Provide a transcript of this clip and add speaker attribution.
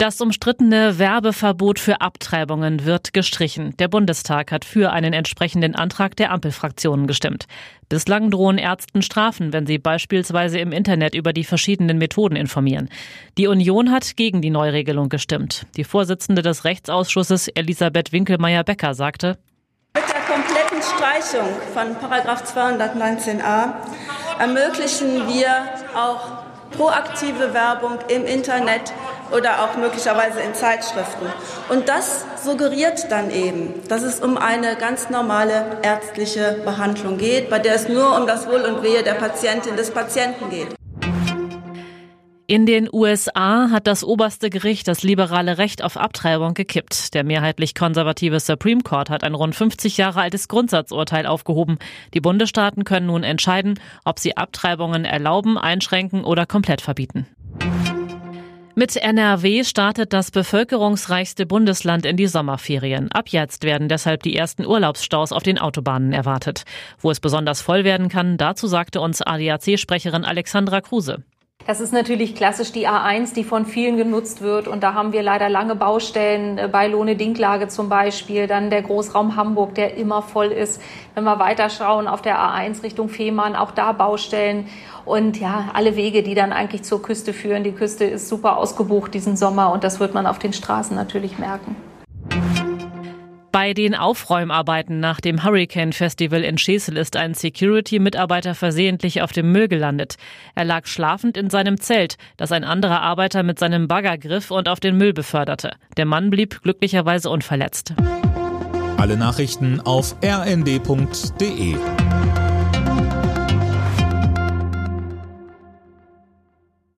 Speaker 1: Das umstrittene Werbeverbot für Abtreibungen wird gestrichen. Der Bundestag hat für einen entsprechenden Antrag der Ampelfraktionen gestimmt. Bislang drohen Ärzten Strafen, wenn sie beispielsweise im Internet über die verschiedenen Methoden informieren. Die Union hat gegen die Neuregelung gestimmt. Die Vorsitzende des Rechtsausschusses Elisabeth Winkelmeier-Becker sagte,
Speaker 2: mit der kompletten Streichung von 219a ermöglichen wir auch proaktive Werbung im Internet oder auch möglicherweise in Zeitschriften. Und das suggeriert dann eben, dass es um eine ganz normale ärztliche Behandlung geht, bei der es nur um das Wohl und Wehe der Patientin des Patienten geht.
Speaker 1: In den USA hat das oberste Gericht das liberale Recht auf Abtreibung gekippt. Der mehrheitlich konservative Supreme Court hat ein rund 50 Jahre altes Grundsatzurteil aufgehoben. Die Bundesstaaten können nun entscheiden, ob sie Abtreibungen erlauben, einschränken oder komplett verbieten. Mit NRW startet das bevölkerungsreichste Bundesland in die Sommerferien. Ab jetzt werden deshalb die ersten Urlaubsstaus auf den Autobahnen erwartet. Wo es besonders voll werden kann, dazu sagte uns ADAC-Sprecherin Alexandra Kruse.
Speaker 3: Das ist natürlich klassisch die A1, die von vielen genutzt wird. Und da haben wir leider lange Baustellen äh, bei Lohne-Dinklage zum Beispiel. Dann der Großraum Hamburg, der immer voll ist. Wenn wir weiterschauen auf der A1 Richtung Fehmarn, auch da Baustellen. Und ja, alle Wege, die dann eigentlich zur Küste führen. Die Küste ist super ausgebucht diesen Sommer und das wird man auf den Straßen natürlich merken.
Speaker 1: Bei den Aufräumarbeiten nach dem Hurricane Festival in Schesel ist ein Security-Mitarbeiter versehentlich auf dem Müll gelandet. Er lag schlafend in seinem Zelt, das ein anderer Arbeiter mit seinem Bagger griff und auf den Müll beförderte. Der Mann blieb glücklicherweise unverletzt.
Speaker 4: Alle Nachrichten auf rnd.de